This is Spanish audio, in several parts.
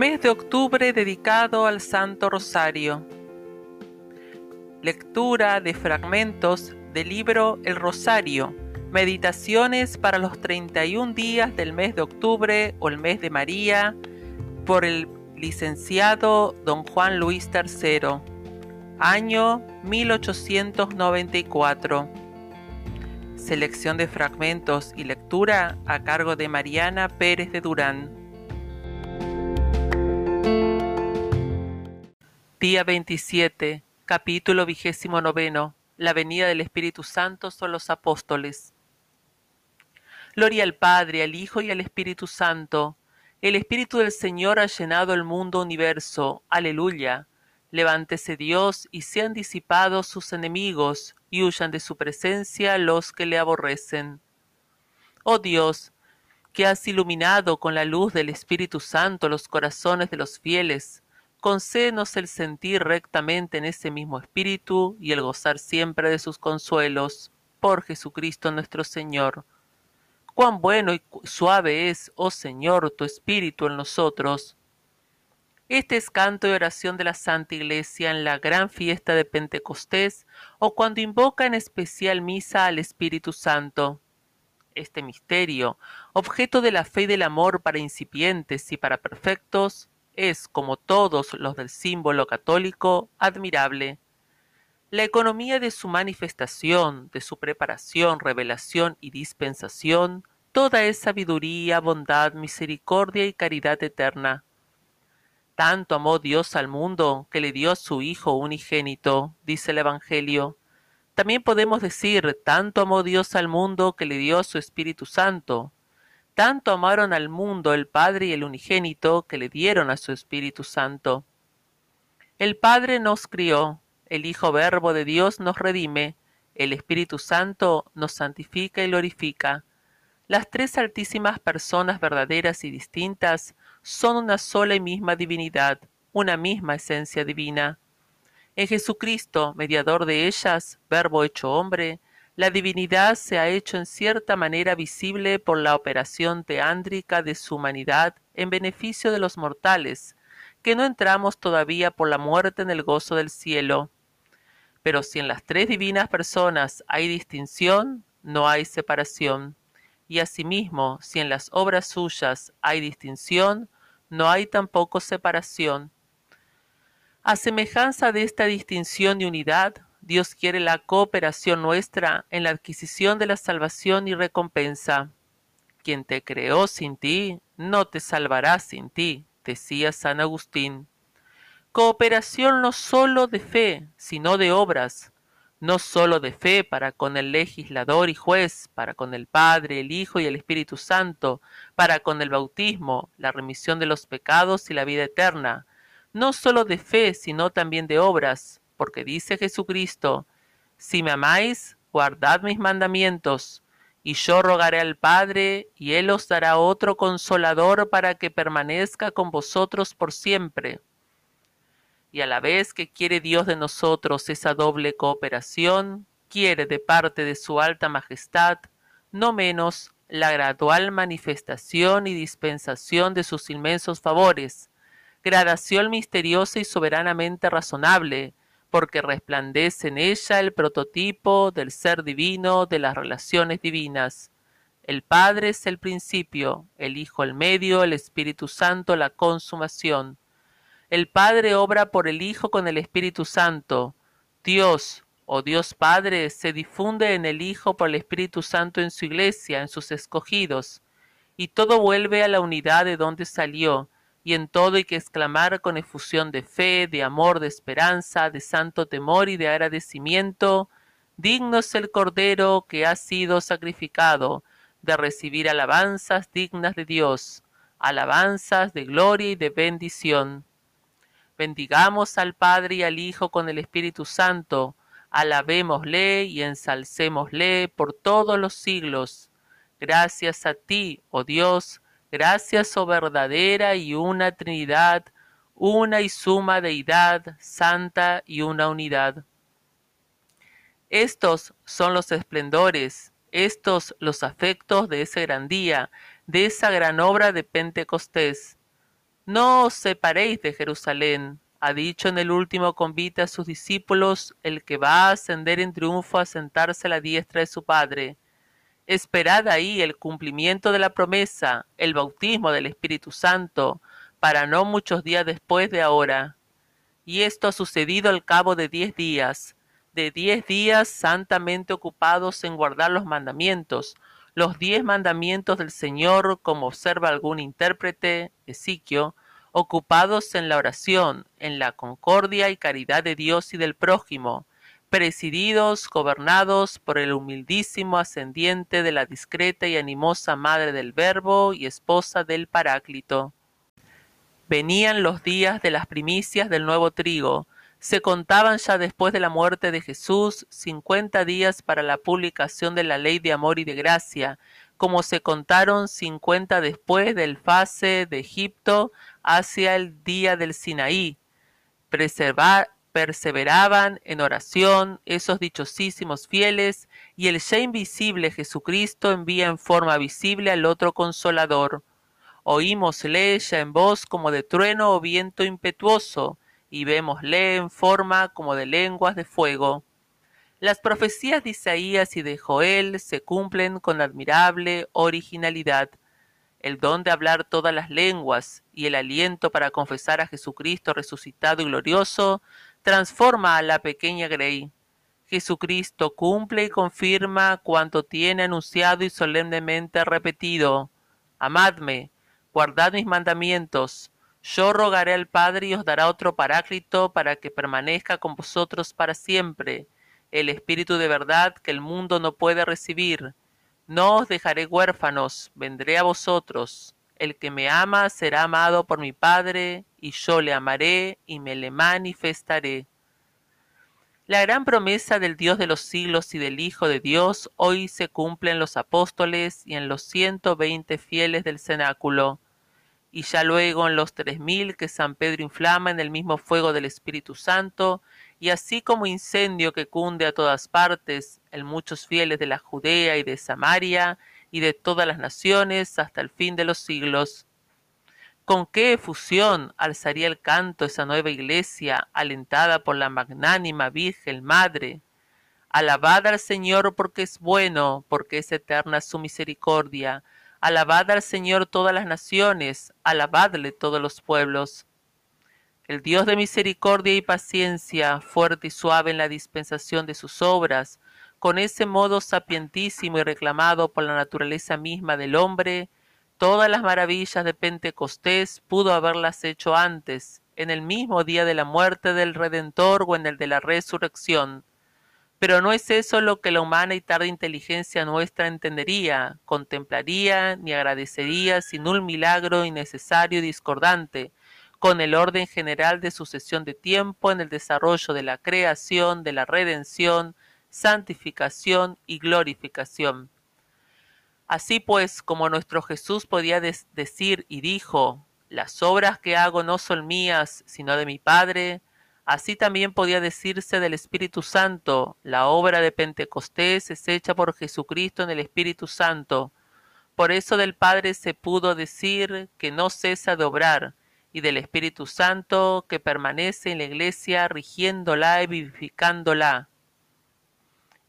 Mes de octubre dedicado al Santo Rosario. Lectura de fragmentos del libro El Rosario. Meditaciones para los 31 días del mes de octubre o el mes de María por el licenciado don Juan Luis III. Año 1894. Selección de fragmentos y lectura a cargo de Mariana Pérez de Durán. Día 27, capítulo vigésimo noveno. La venida del Espíritu Santo son los apóstoles. Gloria al Padre, al Hijo y al Espíritu Santo. El Espíritu del Señor ha llenado el mundo universo. Aleluya. Levántese Dios y sean disipados sus enemigos y huyan de su presencia los que le aborrecen. Oh Dios, que has iluminado con la luz del Espíritu Santo los corazones de los fieles, concédenos el sentir rectamente en ese mismo espíritu y el gozar siempre de sus consuelos. Por Jesucristo nuestro Señor. Cuán bueno y suave es, oh Señor, tu espíritu en nosotros. Este es canto y oración de la Santa Iglesia en la gran fiesta de Pentecostés o cuando invoca en especial misa al Espíritu Santo. Este misterio, objeto de la fe y del amor para incipientes y para perfectos, es, como todos los del símbolo católico, admirable. La economía de su manifestación, de su preparación, revelación y dispensación, toda es sabiduría, bondad, misericordia y caridad eterna. Tanto amó Dios al mundo que le dio su Hijo unigénito, dice el Evangelio. También podemos decir, tanto amó Dios al mundo que le dio su Espíritu Santo, tanto amaron al mundo el Padre y el unigénito que le dieron a su Espíritu Santo. El Padre nos crió, el Hijo Verbo de Dios nos redime, el Espíritu Santo nos santifica y glorifica. Las tres altísimas personas verdaderas y distintas son una sola y misma divinidad, una misma esencia divina. En Jesucristo, mediador de ellas, Verbo hecho hombre, la divinidad se ha hecho en cierta manera visible por la operación teándrica de su humanidad en beneficio de los mortales, que no entramos todavía por la muerte en el gozo del cielo. Pero si en las tres divinas personas hay distinción, no hay separación. Y asimismo, si en las obras suyas hay distinción, no hay tampoco separación. A semejanza de esta distinción y unidad, Dios quiere la cooperación nuestra en la adquisición de la salvación y recompensa. Quien te creó sin ti, no te salvará sin ti, decía San Agustín. Cooperación no sólo de fe, sino de obras, no sólo de fe para con el legislador y juez, para con el Padre, el Hijo y el Espíritu Santo, para con el bautismo, la remisión de los pecados y la vida eterna, no sólo de fe, sino también de obras, porque dice Jesucristo, si me amáis, guardad mis mandamientos, y yo rogaré al Padre, y Él os dará otro consolador para que permanezca con vosotros por siempre. Y a la vez que quiere Dios de nosotros esa doble cooperación, quiere de parte de su alta majestad, no menos la gradual manifestación y dispensación de sus inmensos favores, gradación misteriosa y soberanamente razonable, porque resplandece en ella el prototipo del ser divino de las relaciones divinas. El Padre es el principio, el Hijo el medio, el Espíritu Santo la consumación. El Padre obra por el Hijo con el Espíritu Santo. Dios, o Dios Padre, se difunde en el Hijo por el Espíritu Santo en su iglesia, en sus escogidos, y todo vuelve a la unidad de donde salió, y en todo hay que exclamar con efusión de fe, de amor, de esperanza, de santo temor y de agradecimiento, digno es el Cordero que ha sido sacrificado, de recibir alabanzas dignas de Dios, alabanzas de gloria y de bendición. Bendigamos al Padre y al Hijo con el Espíritu Santo, alabémosle y ensalcémosle por todos los siglos. Gracias a ti, oh Dios, Gracias, oh verdadera y una Trinidad, una y suma deidad, santa y una unidad. Estos son los esplendores, estos los afectos de ese gran día, de esa gran obra de Pentecostés. No os separéis de Jerusalén, ha dicho en el último convite a sus discípulos, el que va a ascender en triunfo a sentarse a la diestra de su Padre. Esperad ahí el cumplimiento de la promesa, el bautismo del Espíritu Santo, para no muchos días después de ahora. Y esto ha sucedido al cabo de diez días, de diez días santamente ocupados en guardar los mandamientos, los diez mandamientos del Señor, como observa algún intérprete, Ezequiel, ocupados en la oración, en la concordia y caridad de Dios y del prójimo, presididos, gobernados por el humildísimo ascendiente de la discreta y animosa madre del Verbo y esposa del Paráclito. Venían los días de las primicias del nuevo trigo, se contaban ya después de la muerte de Jesús cincuenta días para la publicación de la ley de amor y de gracia, como se contaron cincuenta después del fase de Egipto hacia el día del Sinaí. Perseveraban en oración esos dichosísimos fieles, y el ya invisible Jesucristo envía en forma visible al otro consolador. Oímosle ya en voz como de trueno o viento impetuoso, y vémosle en forma como de lenguas de fuego. Las profecías de Isaías y de Joel se cumplen con admirable originalidad. El don de hablar todas las lenguas y el aliento para confesar a Jesucristo resucitado y glorioso transforma a la pequeña Grey. Jesucristo cumple y confirma cuanto tiene anunciado y solemnemente repetido. Amadme, guardad mis mandamientos, yo rogaré al Padre y os dará otro paráclito para que permanezca con vosotros para siempre, el Espíritu de verdad que el mundo no puede recibir. No os dejaré huérfanos, vendré a vosotros. El que me ama será amado por mi Padre, y yo le amaré y me le manifestaré. La gran promesa del Dios de los siglos y del Hijo de Dios hoy se cumple en los apóstoles y en los ciento veinte fieles del cenáculo y ya luego en los tres mil que San Pedro inflama en el mismo fuego del Espíritu Santo, y así como incendio que cunde a todas partes, en muchos fieles de la Judea y de Samaria y de todas las naciones hasta el fin de los siglos. Con qué efusión alzaría el canto esa nueva iglesia, alentada por la magnánima Virgen Madre. Alabad al Señor porque es bueno, porque es eterna su misericordia, Alabad al Señor todas las naciones, alabadle todos los pueblos. El Dios de misericordia y paciencia, fuerte y suave en la dispensación de sus obras, con ese modo sapientísimo y reclamado por la naturaleza misma del hombre, todas las maravillas de Pentecostés pudo haberlas hecho antes, en el mismo día de la muerte del Redentor o en el de la resurrección, pero no es eso lo que la humana y tarde inteligencia nuestra entendería, contemplaría ni agradecería sin un milagro innecesario y discordante, con el orden general de sucesión de tiempo en el desarrollo de la creación, de la redención, santificación y glorificación. Así pues, como nuestro Jesús podía decir y dijo, las obras que hago no son mías, sino de mi Padre, Así también podía decirse del Espíritu Santo, la obra de Pentecostés es hecha por Jesucristo en el Espíritu Santo. Por eso del Padre se pudo decir que no cesa de obrar, y del Espíritu Santo que permanece en la Iglesia rigiéndola y vivificándola.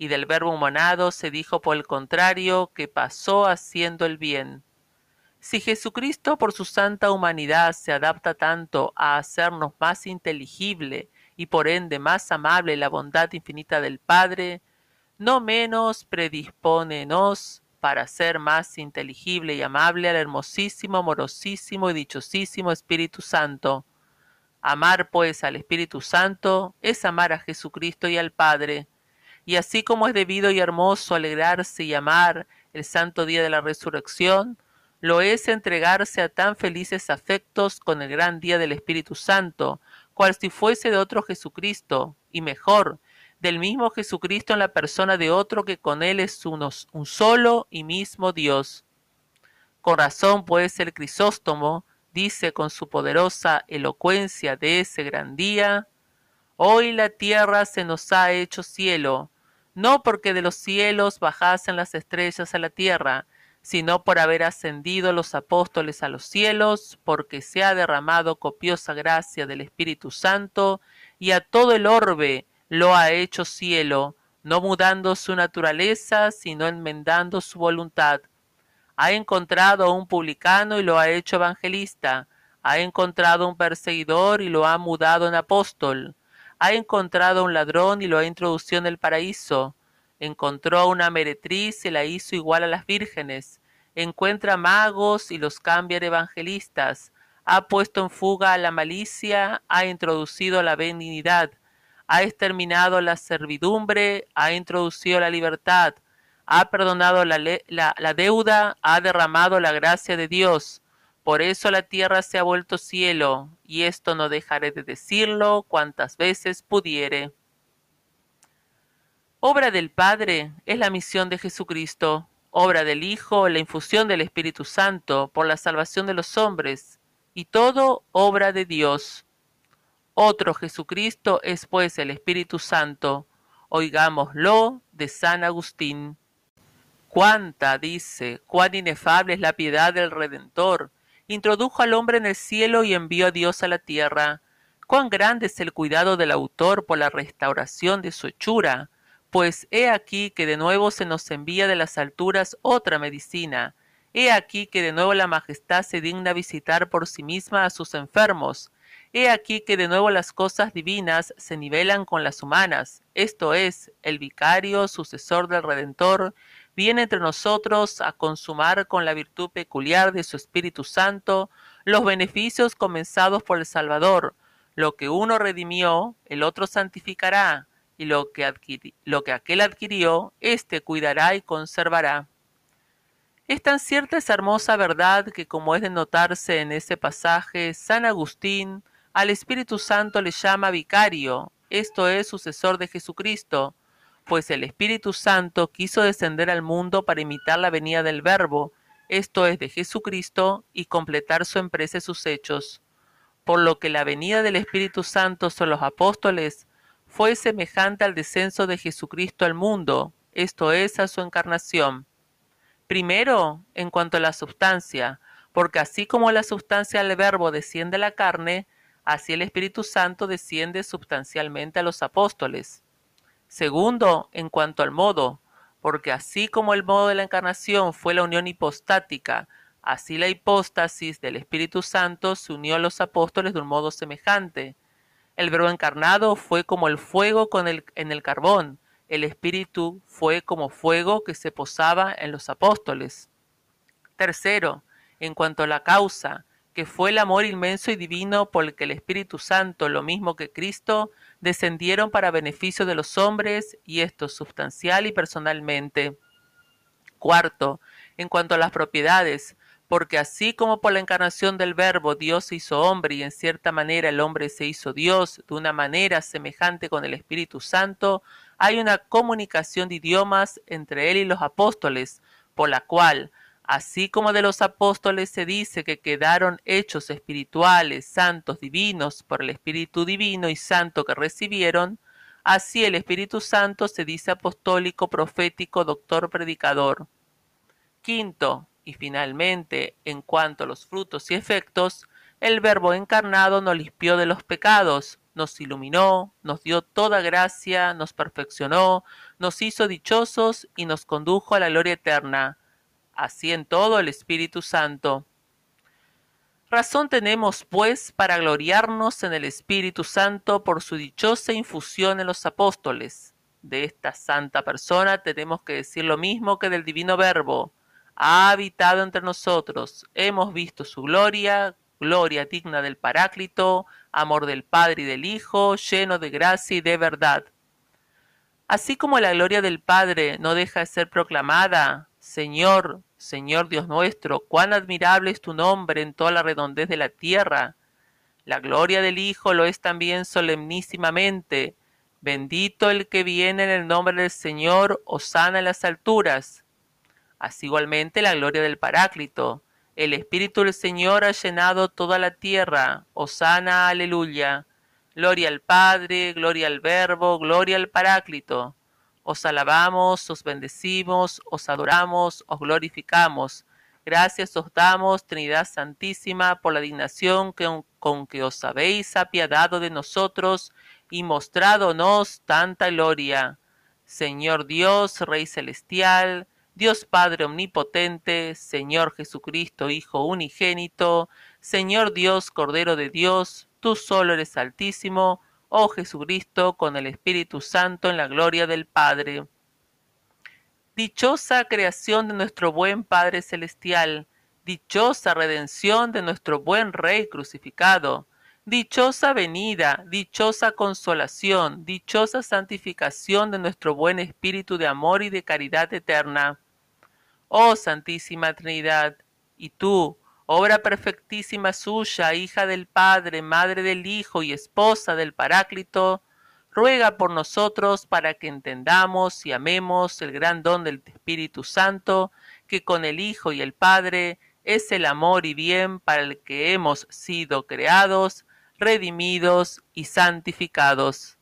Y del Verbo humanado se dijo por el contrario que pasó haciendo el bien. Si Jesucristo por su santa humanidad se adapta tanto a hacernos más inteligible y por ende más amable la bondad infinita del Padre, no menos predispónenos para ser más inteligible y amable al hermosísimo, amorosísimo y dichosísimo Espíritu Santo. Amar pues al Espíritu Santo es amar a Jesucristo y al Padre, y así como es debido y hermoso alegrarse y amar el santo día de la resurrección, lo es entregarse a tan felices afectos con el gran día del Espíritu Santo, cual si fuese de otro Jesucristo, y mejor, del mismo Jesucristo en la persona de otro que con él es unos, un solo y mismo Dios. Con razón, pues, el Crisóstomo dice con su poderosa elocuencia de ese gran día, Hoy la tierra se nos ha hecho cielo, no porque de los cielos bajasen las estrellas a la tierra, sino por haber ascendido los apóstoles a los cielos, porque se ha derramado copiosa gracia del Espíritu Santo, y a todo el orbe lo ha hecho cielo, no mudando su naturaleza, sino enmendando su voluntad. Ha encontrado a un publicano y lo ha hecho evangelista, ha encontrado un perseguidor y lo ha mudado en apóstol, ha encontrado un ladrón y lo ha introducido en el paraíso, encontró a una meretriz y la hizo igual a las vírgenes, encuentra magos y los cambia en evangelistas, ha puesto en fuga a la malicia, ha introducido la benignidad, ha exterminado la servidumbre, ha introducido la libertad, ha perdonado la, deuda, ha derramado la gracia de Dios. Por eso la tierra se ha vuelto cielo, y esto no dejaré de decirlo cuantas veces pudiere. Obra del Padre es la misión de Jesucristo, obra del Hijo la infusión del Espíritu Santo por la salvación de los hombres, y todo obra de Dios. Otro Jesucristo es pues el Espíritu Santo. Oigámoslo de San Agustín. Cuánta, dice, cuán inefable es la piedad del Redentor. Introdujo al hombre en el cielo y envió a Dios a la tierra. Cuán grande es el cuidado del autor por la restauración de su hechura pues he aquí que de nuevo se nos envía de las alturas otra medicina. He aquí que de nuevo la majestad se digna visitar por sí misma a sus enfermos. He aquí que de nuevo las cosas divinas se nivelan con las humanas. Esto es, el vicario, sucesor del Redentor, viene entre nosotros a consumar con la virtud peculiar de su Espíritu Santo los beneficios comenzados por el Salvador. Lo que uno redimió, el otro santificará y lo que, lo que aquel adquirió, éste cuidará y conservará. Es tan cierta esa hermosa verdad que, como es de notarse en ese pasaje, San Agustín al Espíritu Santo le llama vicario, esto es sucesor de Jesucristo, pues el Espíritu Santo quiso descender al mundo para imitar la venida del Verbo, esto es de Jesucristo, y completar su empresa y sus hechos. Por lo que la venida del Espíritu Santo son los apóstoles, fue semejante al descenso de Jesucristo al mundo, esto es, a su encarnación. Primero, en cuanto a la sustancia, porque así como la sustancia del verbo desciende a la carne, así el Espíritu Santo desciende sustancialmente a los apóstoles. Segundo, en cuanto al modo, porque así como el modo de la encarnación fue la unión hipostática, así la hipóstasis del Espíritu Santo se unió a los apóstoles de un modo semejante. El verbo encarnado fue como el fuego con el, en el carbón. El Espíritu fue como fuego que se posaba en los apóstoles. Tercero, en cuanto a la causa, que fue el amor inmenso y divino por el que el Espíritu Santo, lo mismo que Cristo, descendieron para beneficio de los hombres, y esto sustancial y personalmente. Cuarto, en cuanto a las propiedades, porque así como por la encarnación del Verbo Dios se hizo hombre y en cierta manera el hombre se hizo Dios de una manera semejante con el Espíritu Santo, hay una comunicación de idiomas entre él y los apóstoles, por la cual, así como de los apóstoles se dice que quedaron hechos espirituales, santos, divinos, por el Espíritu Divino y Santo que recibieron, así el Espíritu Santo se dice apostólico, profético, doctor, predicador. Quinto, y finalmente, en cuanto a los frutos y efectos, el Verbo encarnado nos limpió de los pecados, nos iluminó, nos dio toda gracia, nos perfeccionó, nos hizo dichosos y nos condujo a la gloria eterna. Así en todo el Espíritu Santo. Razón tenemos, pues, para gloriarnos en el Espíritu Santo por su dichosa infusión en los apóstoles. De esta santa persona tenemos que decir lo mismo que del divino Verbo ha habitado entre nosotros, hemos visto su gloria, gloria digna del Paráclito, amor del Padre y del Hijo, lleno de gracia y de verdad. Así como la gloria del Padre no deja de ser proclamada, Señor, Señor Dios nuestro, cuán admirable es tu nombre en toda la redondez de la tierra. La gloria del Hijo lo es también solemnísimamente. Bendito el que viene en el nombre del Señor, osana en las alturas. Así igualmente la gloria del Paráclito. El Espíritu del Señor ha llenado toda la tierra. Osana, aleluya. Gloria al Padre, gloria al Verbo, gloria al Paráclito. Os alabamos, os bendecimos, os adoramos, os glorificamos. Gracias os damos, Trinidad Santísima, por la dignación con que os habéis apiadado de nosotros y mostradonos tanta gloria. Señor Dios, Rey Celestial, Dios Padre Omnipotente, Señor Jesucristo, Hijo Unigénito, Señor Dios, Cordero de Dios, tú solo eres altísimo, oh Jesucristo, con el Espíritu Santo en la gloria del Padre. Dichosa creación de nuestro buen Padre Celestial, dichosa redención de nuestro buen Rey crucificado, dichosa venida, dichosa consolación, dichosa santificación de nuestro buen Espíritu de amor y de caridad eterna. Oh Santísima Trinidad, y tú, obra perfectísima suya, hija del Padre, madre del Hijo y esposa del Paráclito, ruega por nosotros para que entendamos y amemos el gran don del Espíritu Santo, que con el Hijo y el Padre es el amor y bien para el que hemos sido creados, redimidos y santificados.